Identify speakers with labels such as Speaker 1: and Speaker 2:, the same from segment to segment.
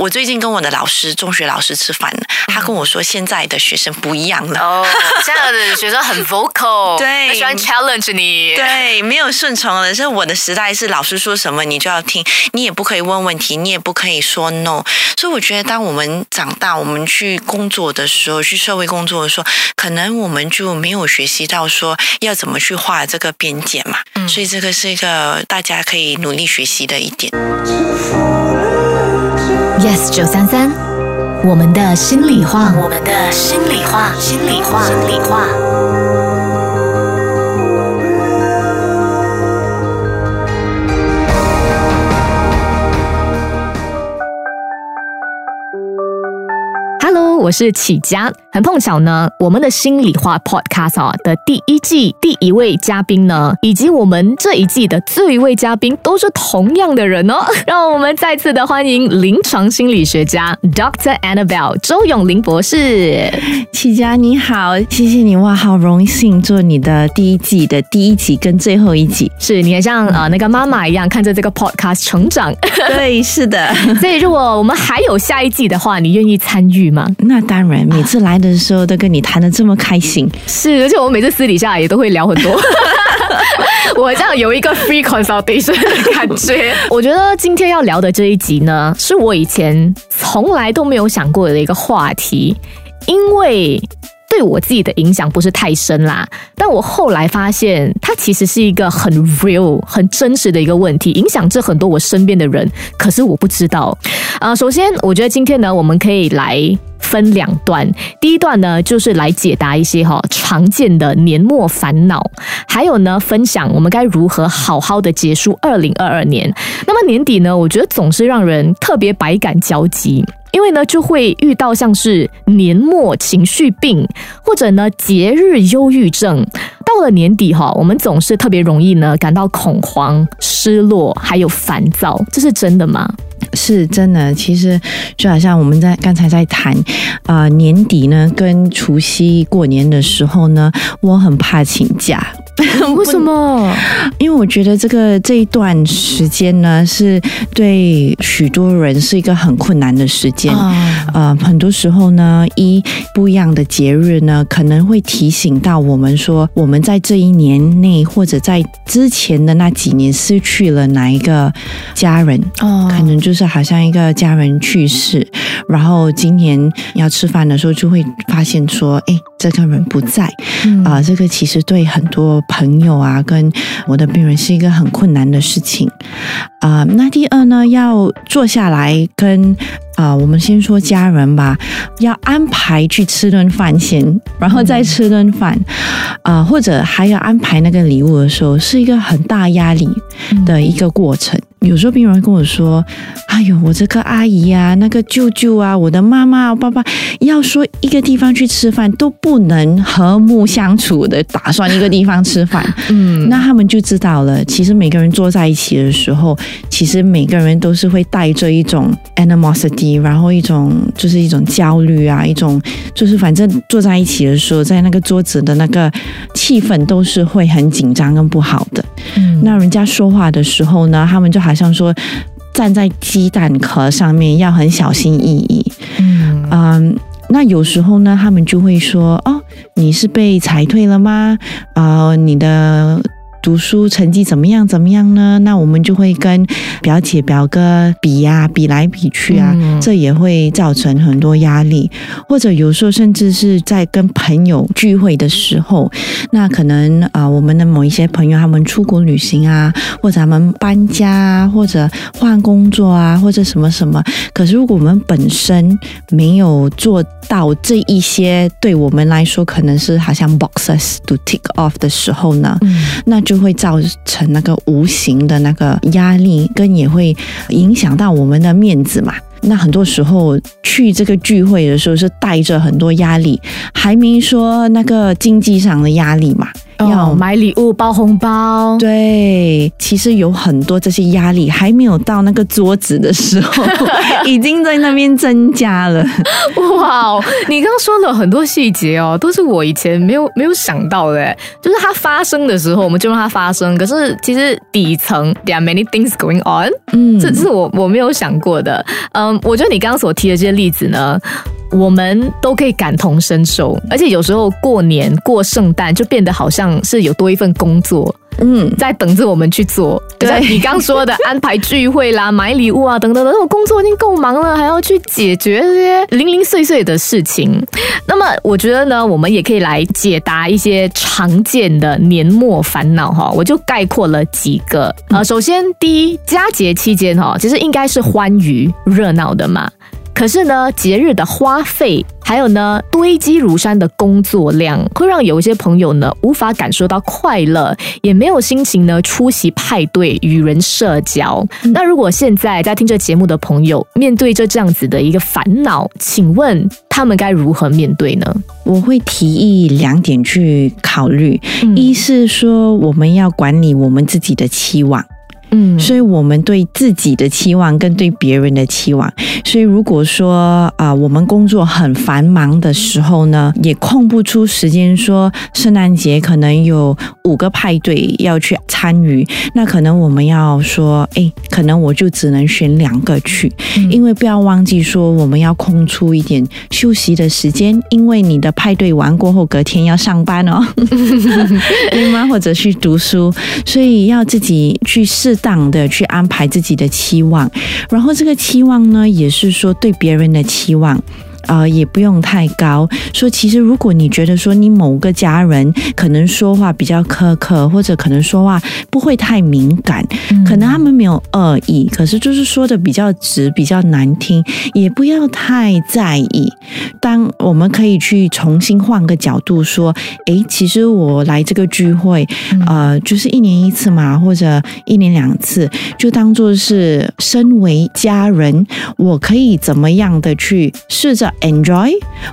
Speaker 1: 我最近跟我的老师，中学老师吃饭，他跟我说现在的学生不一样了。
Speaker 2: 哦，现在的学生很 vocal，
Speaker 1: 对
Speaker 2: 他喜欢 challenge 你。
Speaker 1: 对，没有顺从了。是我的时代是老师说什么你就要听，你也不可以问问题，你也不可以说 no。所以我觉得，当我们长大，我们去工作的时候，去社会工作的时候，可能我们就没有学习到说要怎么去画这个边界嘛。嗯所以这个是一个大家可以努力学习的一点。
Speaker 3: Yes 九三三，我们的心里话，我们的心里话，心里话，心里话。Hello，我是启佳。很碰巧呢，我们的心里话 Podcast 啊的第一季第一位嘉宾呢，以及我们这一季的最后一位嘉宾都是同样的人哦。让我们再次的欢迎临床心理学家 Dr. Annabelle 周永林博士。
Speaker 4: 启佳你好，谢谢你哇，好荣幸做你的第一季的第一集跟最后一集。
Speaker 3: 是你很像呃那个妈妈一样，看着这个 Podcast 成长。
Speaker 4: 对，是的，
Speaker 3: 所以如果我们还有下一季的话，你愿意参与吗？
Speaker 4: 那当然，每次来的时候都跟你谈的这么开心。
Speaker 3: 是，而且我每次私底下也都会聊很多。我这样有一个 free consultation 的感觉。我觉得今天要聊的这一集呢，是我以前从来都没有想过的一个话题，因为。对我自己的影响不是太深啦，但我后来发现，它其实是一个很 real、很真实的一个问题，影响着很多我身边的人，可是我不知道。啊、首先，我觉得今天呢，我们可以来分两段。第一段呢，就是来解答一些哈、常见的年末烦恼，还有呢，分享我们该如何好好的结束二零二二年。那么年底呢，我觉得总是让人特别百感交集。因为呢，就会遇到像是年末情绪病，或者呢节日忧郁症。到了年底哈，我们总是特别容易呢感到恐慌、失落，还有烦躁，这是真的吗？
Speaker 4: 是真的，其实就好像我们在刚才在谈，啊、年底呢跟除夕过年的时候呢，我很怕请假，
Speaker 3: 为什么？
Speaker 4: 因为我觉得这个这一段时间呢，是对许多人是一个很困难的时间。
Speaker 3: 啊，
Speaker 4: 呃，很多时候呢，一不一样的节日呢，可能会提醒到我们说，我们在这一年内或者在之前的那几年失去了哪一个家人，
Speaker 3: 哦
Speaker 4: 可能就是好像一个家人去世，然后今年要吃饭的时候就会发现说，哎，这个人不在。
Speaker 3: 嗯。
Speaker 4: 啊、这个其实对很多朋友啊，跟我的病人是一个很困难的事情啊、那第二呢，要坐下来跟。啊、我们先说家人吧，要安排去吃顿饭先，然后再吃顿饭，啊、或者还要安排那个礼物的时候，是一个很大压力的一个过程。有时候病人会跟我说：“哎呦，我这个阿姨啊，那个舅舅啊，我的妈妈、我爸爸，要说一个地方去吃饭都不能和睦相处的，打算一个地方吃饭。”
Speaker 3: 嗯
Speaker 4: 那他们就知道了，其实每个人坐在一起的时候，其实每个人都是会带着一种 animosity，然后一种就是一种焦虑啊，一种就是反正坐在一起的时候，在那个桌子的那个气氛都是会很紧张跟不好的。
Speaker 3: 嗯
Speaker 4: 那人家说话的时候呢，他们就好像说站在鸡蛋壳上面，要很小心翼翼。
Speaker 3: 嗯
Speaker 4: 嗯，那有时候呢，他们就会说：“哦，你是被裁退了吗？啊、你的。”读书成绩怎么样？怎么样呢？那我们就会跟表姐表哥比呀、比来比去啊，
Speaker 3: 嗯
Speaker 4: 这也会造成很多压力。或者有时候甚至是在跟朋友聚会的时候，那可能啊、呃我们的某一些朋友他们出国旅行啊，或者他们搬家啊，或者换工作啊，或者什么什么。可是如果我们本身没有做到这一些，对我们来说可能是好像 boxes to tick off 的时候呢，
Speaker 3: 嗯
Speaker 4: 那就会造成那个无形的那个压力，跟也会影响到我们的面子嘛。那很多时候去这个聚会的时候是带着很多压力，还没说那个经济上的压力嘛。要
Speaker 3: 哦买礼物、包红包，
Speaker 4: 对，其实有很多这些压力，还没有到那个桌子的时候，已经在那边增加了。
Speaker 3: 哇哦，你刚刚说了很多细节哦，都是我以前没有没有想到的。就是它发生的时候，我们就让它发生。可是其实底层，there are many things going on，
Speaker 4: 嗯，
Speaker 3: 这这是我我没有想过的。嗯，我觉得你刚刚所提的这些例子呢。我们都可以感同身受，而且有时候过年过圣诞就变得好像是有多一份工作
Speaker 4: 嗯，
Speaker 3: 在等着我们去做。
Speaker 4: 对
Speaker 3: 你刚说的安排聚会啦、买礼物啊等等的，那种工作已经够忙了，还要去解决这些零零碎碎的事情。那么，我觉得呢，我们也可以来解答一些常见的年末烦恼哈。我就概括了几个。呃，首先第一，佳节期间哈，其实应该是欢愉热闹的嘛。可是呢，节日的花费，还有呢堆积如山的工作量，会让有一些朋友呢无法感受到快乐，也没有心情呢出席派对、与人社交。那如果现在在听这节目的朋友，面对着这样子的一个烦恼，请问他们该如何面对呢？
Speaker 4: 我会提议两点去考虑，一是说我们要管理我们自己的期望。
Speaker 3: 嗯
Speaker 4: 所以我们对自己的期望跟对别人的期望，所以如果说啊、我们工作很繁忙的时候呢，也空不出时间说圣诞节可能有五个派对要去参与，那可能我们要说，哎，可能我就只能选两个去，因为不要忘记说我们要空出一点休息的时间，因为你的派对完过后隔天要上班哦，对吗？或者去读书，所以要自己去适当的去安排自己的期望，然后这个期望呢，也是说对别人的期望。呃，也不用太高。说其实，如果你觉得说你某个家人可能说话比较苛刻，或者可能说话不会太敏感，可能他们没有恶意，可是就是说的比较直、比较难听，也不要太在意。当我们可以去重新换个角度说，诶，其实我来这个聚会，呃，就是一年一次嘛，或者一年两次，就当做是身为家人，我可以怎么样的去试着 enjoy，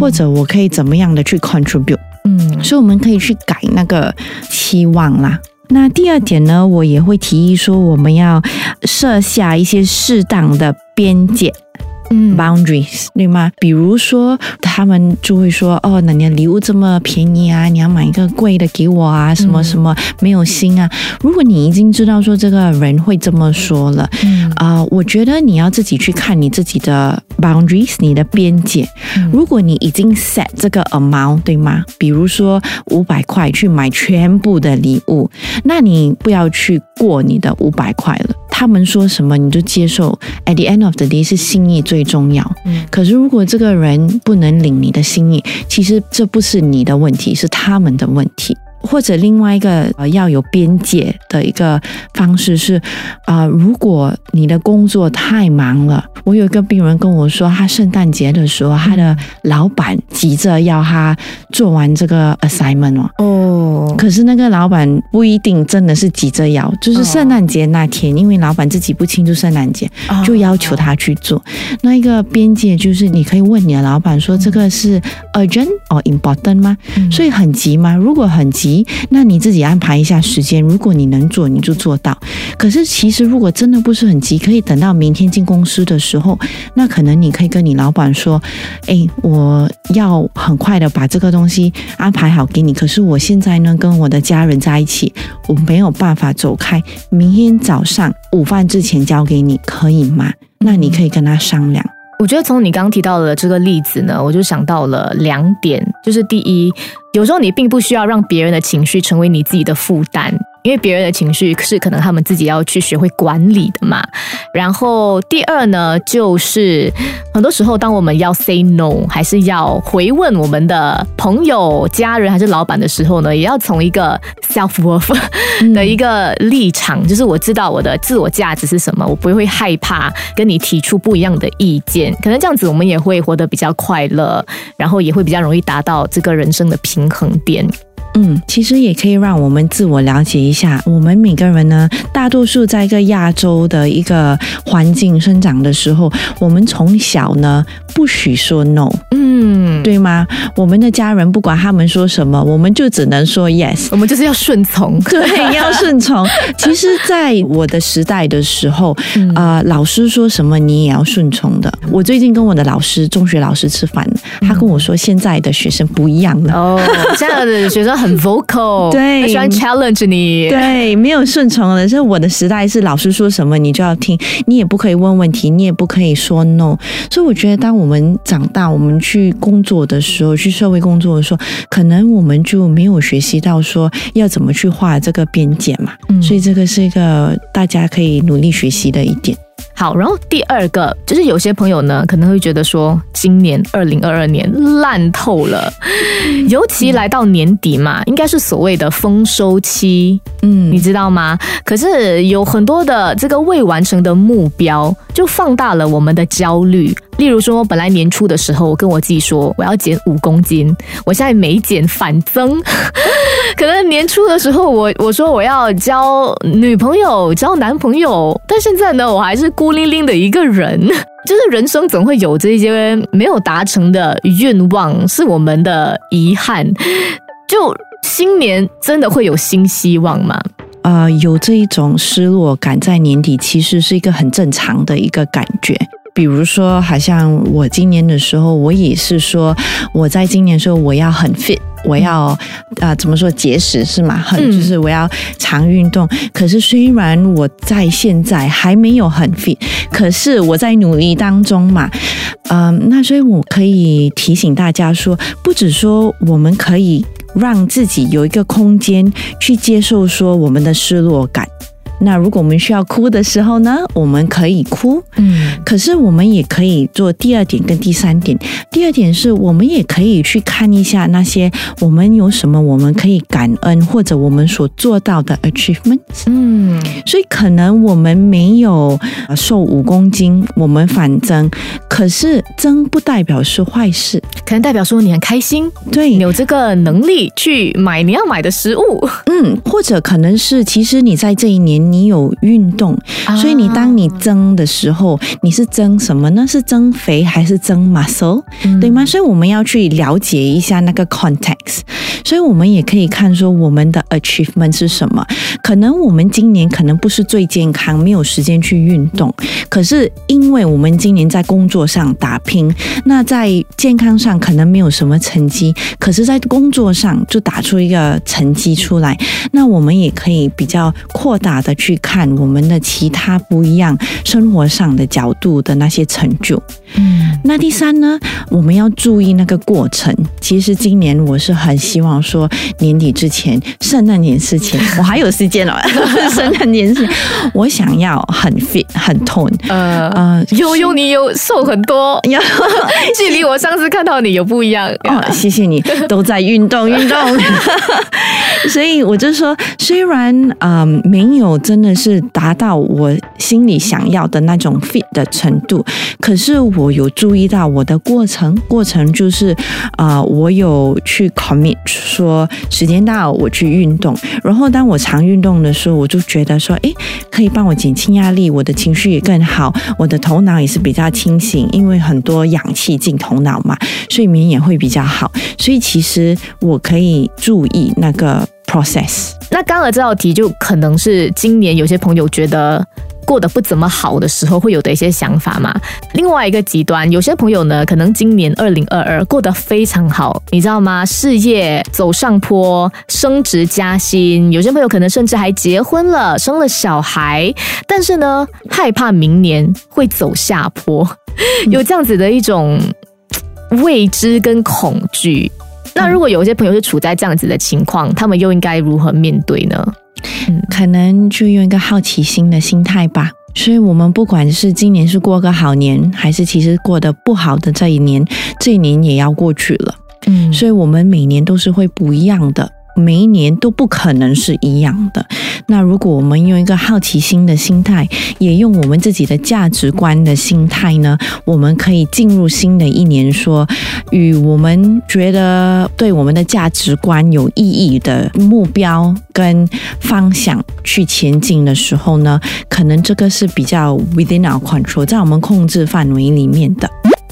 Speaker 4: 或者我可以怎么样的去 contribute。
Speaker 3: 嗯
Speaker 4: 所以我们可以去改那个期望啦。那第二点呢，我也会提议说，我们要设下一些适当的边界。
Speaker 3: 嗯
Speaker 4: boundaries 对吗？比如说，他们就会说，哦，那你的礼物这么便宜啊，你要买一个贵的给我啊，什么什么没有心啊。如果你已经知道说这个人会这么说了，
Speaker 3: 嗯
Speaker 4: 啊、我觉得你要自己去看你自己的 boundaries，你的边界。如果你已经 set 这个 amount，对吗？比如说五百块去买全部的礼物，那你不要去过你的五百块了。他们说什么你就接受。At the end of the day，是心意最重要。
Speaker 3: 嗯
Speaker 4: 可是如果这个人不能领你的心意，其实这不是你的问题，是他们的问题。或者另外一个呃要有边界的一个方式是，啊、如果你的工作太忙了，我有一个病人跟我说，他圣诞节的时候，他的老板急着要他做完这个 assignment 哦，
Speaker 3: 哦
Speaker 4: 可是那个老板不一定真的是急着要，就是圣诞节那天，因为老板自己不庆祝圣诞节，就要求他去做。那一个边界就是你可以问你的老板说，这个是 urgent or important 吗？所以很急吗？如果很急，那你自己安排一下时间。如果你能做，你就做到。可是其实如果真的不是很急，可以等到明天进公司的时候，那可能你可以跟你老板说，哎，我要很快的把这个东西安排好给你。可是我现在呢，跟我的家人在一起，我没有办法走开。明天早上午饭之前交给你，可以吗？那你可以跟他商量。
Speaker 3: 我觉得从你刚刚提到的这个例子呢，我就想到了两点，就是第一，有时候你并不需要让别人的情绪成为你自己的负担。因为别人的情绪是可能他们自己要去学会管理的嘛。然后第二呢，就是很多时候当我们要 say no，还是要回问我们的朋友、家人还是老板的时候呢，也要从一个 self worth 的一个立场，就是我知道我的自我价值是什么，我不会害怕跟你提出不一样的意见。可能这样子我们也会活得比较快乐，然后也会比较容易达到这个人生的平衡点。
Speaker 4: 嗯，其实也可以让我们自我了解一下。我们每个人呢，大多数在一个亚洲的一个环境生长的时候，我们从小呢不许说 no，
Speaker 3: 嗯，
Speaker 4: 对吗？我们的家人不管他们说什么，我们就只能说 yes。
Speaker 3: 我们就是要顺从。
Speaker 4: 对，要顺从。其实，在我的时代的时候，啊、老师说什么你也要顺从的。我最近跟我的老师，中学老师吃饭，他跟我说，现在的学生不一样了。
Speaker 3: 哦，现在的学生很 vocal，
Speaker 4: 对
Speaker 3: 他喜欢 challenge 你。
Speaker 4: 对，没有顺从的。是我的时代是老师说什么你就要听，你也不可以问问题，你也不可以说 no。所以我觉得，当我们长大，我们去工作的时候，去社会工作的时候，可能我们就没有学习到说要怎么去画这个边界嘛。
Speaker 3: 嗯
Speaker 4: 所以这个是一个大家可以努力学习的一点。
Speaker 3: 好，然后第二个就是有些朋友呢可能会觉得说，今年二零二二年烂透了，尤其来到年底嘛，应该是所谓的丰收期，
Speaker 4: 嗯
Speaker 3: 你知道吗？可是有很多的这个未完成的目标，就放大了我们的焦虑。例如说，本来年初的时候，我跟我自己说我要减五公斤，我现在没减反增。可能年初的时候我，我说我要交女朋友、交男朋友，但现在呢，我还是孤零零的一个人。就是人生总会有这些没有达成的愿望，是我们的遗憾。就新年真的会有新希望吗？
Speaker 4: 呃，有这一种失落感在年底，其实是一个很正常的一个感觉。比如说，好像我今年的时候，我也是说，我在今年的时候我要很 fit，我要啊、呃怎么说节食是吗？很
Speaker 3: 嗯
Speaker 4: 就是我要常运动。可是虽然我在现在还没有很 fit，可是我在努力当中嘛。嗯、那所以我可以提醒大家说，不止说我们可以让自己有一个空间去接受说我们的失落感。那如果我们需要哭的时候呢，我们可以哭。
Speaker 3: 嗯
Speaker 4: 可是我们也可以做第二点跟第三点。第二点是我们也可以去看一下那些我们有什么我们可以感恩或者我们所做到的 achievement。
Speaker 3: 嗯
Speaker 4: 所以可能我们没有呃瘦五公斤，我们反增，可是增不代表是坏事。
Speaker 3: 可能代表说你很开心，
Speaker 4: 对
Speaker 3: 你有这个能力去买你要买的食物，
Speaker 4: 嗯，或者可能是其实你在这一年你有运动，所以你当你增的时候，你是增什么呢？是增肥还是增 muscle？对吗？所以我们要去了解一下那个 context，所以我们也可以看说我们的 achievement 是什么。可能我们今年可能不是最健康，没有时间去运动，可是因为我们今年在工作上打拼，那在健康上可能没有什么成绩，可是在工作上就打出一个成绩出来。那我们也可以比较扩大的去看我们的其他不一样生活上的角度的那些成就。
Speaker 3: 嗯
Speaker 4: 那第三呢，我们要注意那个过程。其实今年我是很希望说，年底之前，圣诞节之前，我还有时间了。圣诞节我想要很 fit 很 tone。
Speaker 3: 呃
Speaker 4: 呃，
Speaker 3: 悠悠你有瘦很多，
Speaker 4: 要
Speaker 3: 距离我上次看到你有不一样。
Speaker 4: 哦，谢谢你，都在运动运动。所以我就说，虽然嗯没有真的是达到我心里想要的那种 fit 的程度，可是我有注意到我的过程，过程就是啊、呃我有去 commit 说时间到我去运动，然后当我常运动的时候，我就觉得说，诶，可以帮我减轻压力，我的情绪也更好，我的头脑也是比较清醒，因为很多氧气进头脑嘛，睡眠也会比较好，所以其实我可以注意那个 process。
Speaker 3: 那刚刚这道题就可能是今年有些朋友觉得。过得不怎么好的时候会有的一些想法嘛。另外一个极端，有些朋友呢，可能今年二零二二过得非常好，你知道吗？事业走上坡，升职加薪，有些朋友可能甚至还结婚了，生了小孩，但是呢，害怕明年会走下坡，有这样子的一种未知跟恐惧。那如果有一些朋友是处在这样子的情况，他们又应该如何面对呢？
Speaker 4: 可能就用一个好奇心的心态吧。所以，我们不管是今年是过个好年，还是其实过得不好的这一年，这一年也要过去了。
Speaker 3: 嗯
Speaker 4: 所以，我们每年都是会不一样的。每一年都不可能是一样的。那如果我们用一个好奇心的心态，也用我们自己的价值观的心态呢，我们可以进入新的一年，说与我们觉得对我们的价值观有意义的目标跟方向去前进的时候呢，可能这个是比较 within our control，在我们控制范围里面的。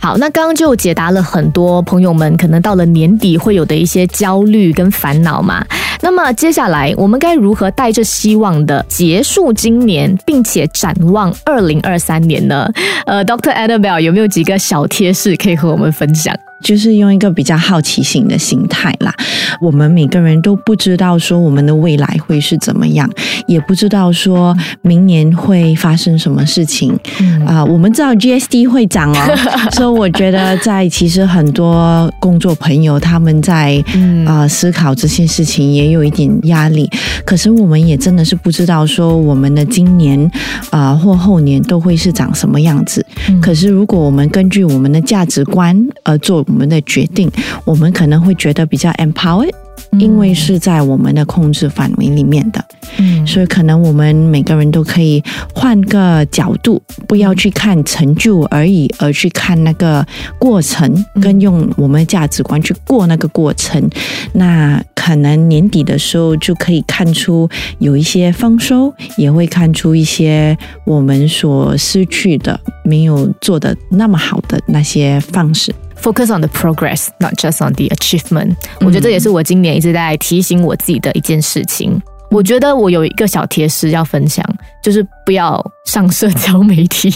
Speaker 3: 好，那刚刚就解答了很多朋友们可能到了年底会有的一些焦虑跟烦恼嘛。那么接下来我们该如何带着希望的结束今年，并且展望二零二三年呢？呃，Dr. Annabelle 有没有几个小贴士可以和我们分享？
Speaker 4: 就是用一个比较好奇心的心态啦。我们每个人都不知道说我们的未来会是怎么样，也不知道说明年会发生什么事情。啊、我们知道 GSD 会涨哦，所以我觉得在其实很多工作朋友他们在
Speaker 3: 嗯
Speaker 4: 啊、思考这些事情也有一点压力。可是我们也真的是不知道说我们的今年啊、或后年都会是长什么样子。可是如果我们根据我们的价值观而做我们的决定，我们可能会觉得比较 empowered。因为是在我们的控制范围里面的，
Speaker 3: 嗯
Speaker 4: 所以可能我们每个人都可以换个角度，不要去看成就而已，而去看那个过程，跟用我们的价值观去过那个过程。那可能年底的时候就可以看出有一些丰收，也会看出一些我们所失去的、没有做的那么好的那些方式。
Speaker 3: Focus on the progress, not just on the achievement。我觉得这也是我今年一直在提醒我自己的一件事情。我觉得我有一个小贴士要分享，就是不要上社交媒体，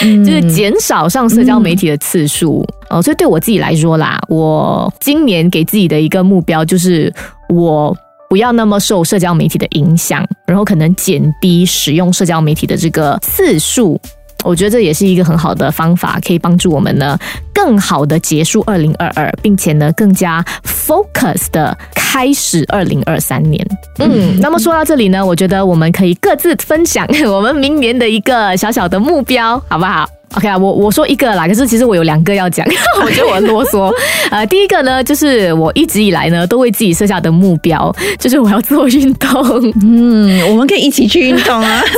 Speaker 3: 就是减少上社交媒体的次数。呃，所以对我自己来说啦，我今年给自己的一个目标就是我。不要那么受社交媒体的影响，然后可能减低使用社交媒体的这个次数，我觉得这也是一个很好的方法，可以帮助我们呢更好的结束二零二二，并且呢更加 focus 的开始二零二三年。嗯，那么说到这里呢，我觉得我们可以各自分享我们明年的一个小小的目标，好不好？OK 啊，我我说一个啦，可是其实我有两个要讲，我觉得我很啰嗦。呃，第一个呢，就是我一直以来呢都为自己设下的目标，就是我要做运动。
Speaker 4: 嗯，我们可以一起去运动啊。
Speaker 3: 真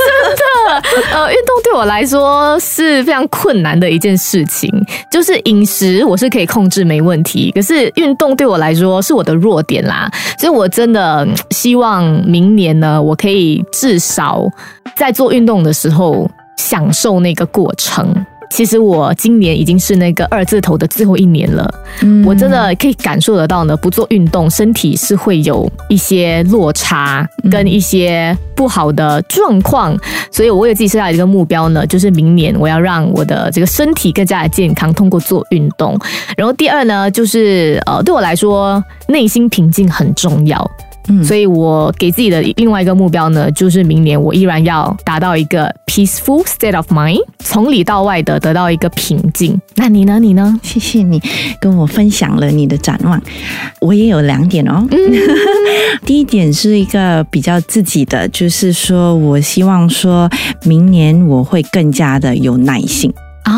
Speaker 3: 的呃，运动对我来说是非常困难的一件事情。就是饮食我是可以控制没问题，可是运动对我来说是我的弱点啦。所以我真的嗯希望明年呢，我可以至少在做运动的时候享受那个过程。其实我今年已经是那个二字头的最后一年了，我真的可以感受得到呢，不做运动，身体是会有一些落差跟一些不好的状况，所以我为自己设下一个目标呢，就是明年我要让我的这个身体更加的健康，通过做运动。然后第二呢，就是呃，对我来说，内心平静很重要。
Speaker 4: 嗯
Speaker 3: 所以我给自己的另外一个目标呢，就是明年我依然要达到一个 peaceful state of mind，从里到外的得到一个平静。那你呢？你呢？
Speaker 4: 谢谢你跟我分享了你的展望，我也有两点哦。第一点是一个比较自己的，就是说我希望说明年我会更加的有耐性
Speaker 3: 啊，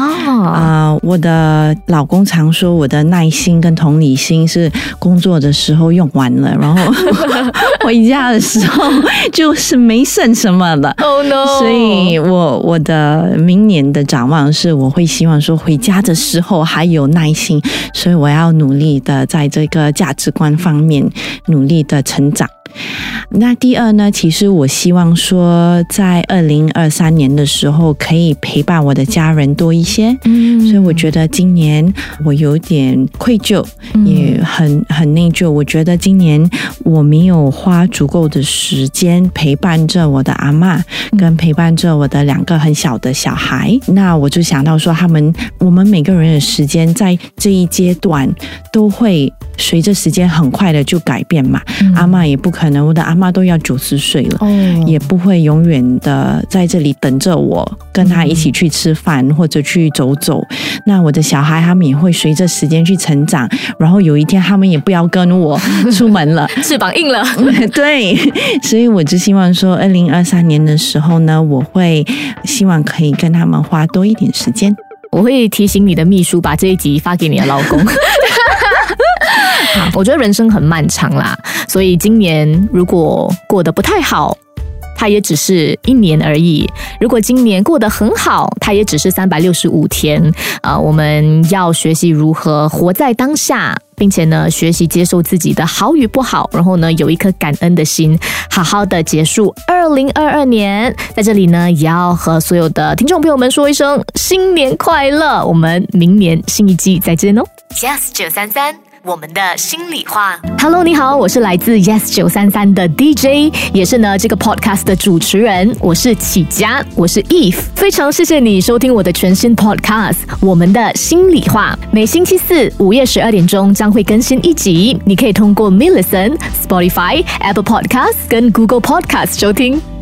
Speaker 4: 啊、我的老公常说我的耐心跟同理心是工作的时候用完了，然后 回家的时候就是没剩什么了。
Speaker 3: Oh no！
Speaker 4: 所以我我的明年的展望是，我会希望说回家的时候还有耐心，所以我要努力的在这个价值观方面努力的成长。那第二呢，其实我希望说，在二零二三年的时候，可以陪伴我的家人多一些。
Speaker 3: 嗯
Speaker 4: 所以我觉得今年我有点愧疚，也很很内疚。我觉得今年我没有花足够的时间陪伴着我的阿妈，跟陪伴着我的两个很小的小孩。那我就想到说，他们我们每个人的时间在这一阶段都会随着时间很快的就改变嘛。阿妈也不可能，我的阿妈都要九十岁了。
Speaker 3: 哦
Speaker 4: 也不会永远的在这里等着我，跟他一起去吃饭或者去走走。那我的小孩他们也会随着时间去成长，然后有一天他们也不要跟我出门了。
Speaker 3: 翅膀硬了。
Speaker 4: 对，所以我只希望说，二零二三年的时候呢，我会希望可以跟他们花多一点时间。
Speaker 3: 我会提醒你的秘书把这一集发给你的老公。我觉得人生很漫长啦，所以今年如果过得不太好。它也只是一年而已。如果今年过得很好，它也只是三百六十五天。啊、我们要学习如何活在当下，并且呢，学习接受自己的好与不好，然后呢，有一颗感恩的心，好好的结束二零二二年。在这里呢，也要和所有的听众朋友们说一声新年快乐！我们明年新一季再见哦。
Speaker 2: Yes 九三三，我们的心里话。
Speaker 3: Hello，你好，我是来自 Yes 九三三的 DJ，也是呢这个 podcast 的主持人，我是启佳，我是 Eve，非常谢谢你收听我的全新 podcast《我们的心里话》，每星期四午夜十二点钟将会更新一集，你可以通过 m i l l i c e n Spotify、Apple Podcast 跟 Google Podcast 收听。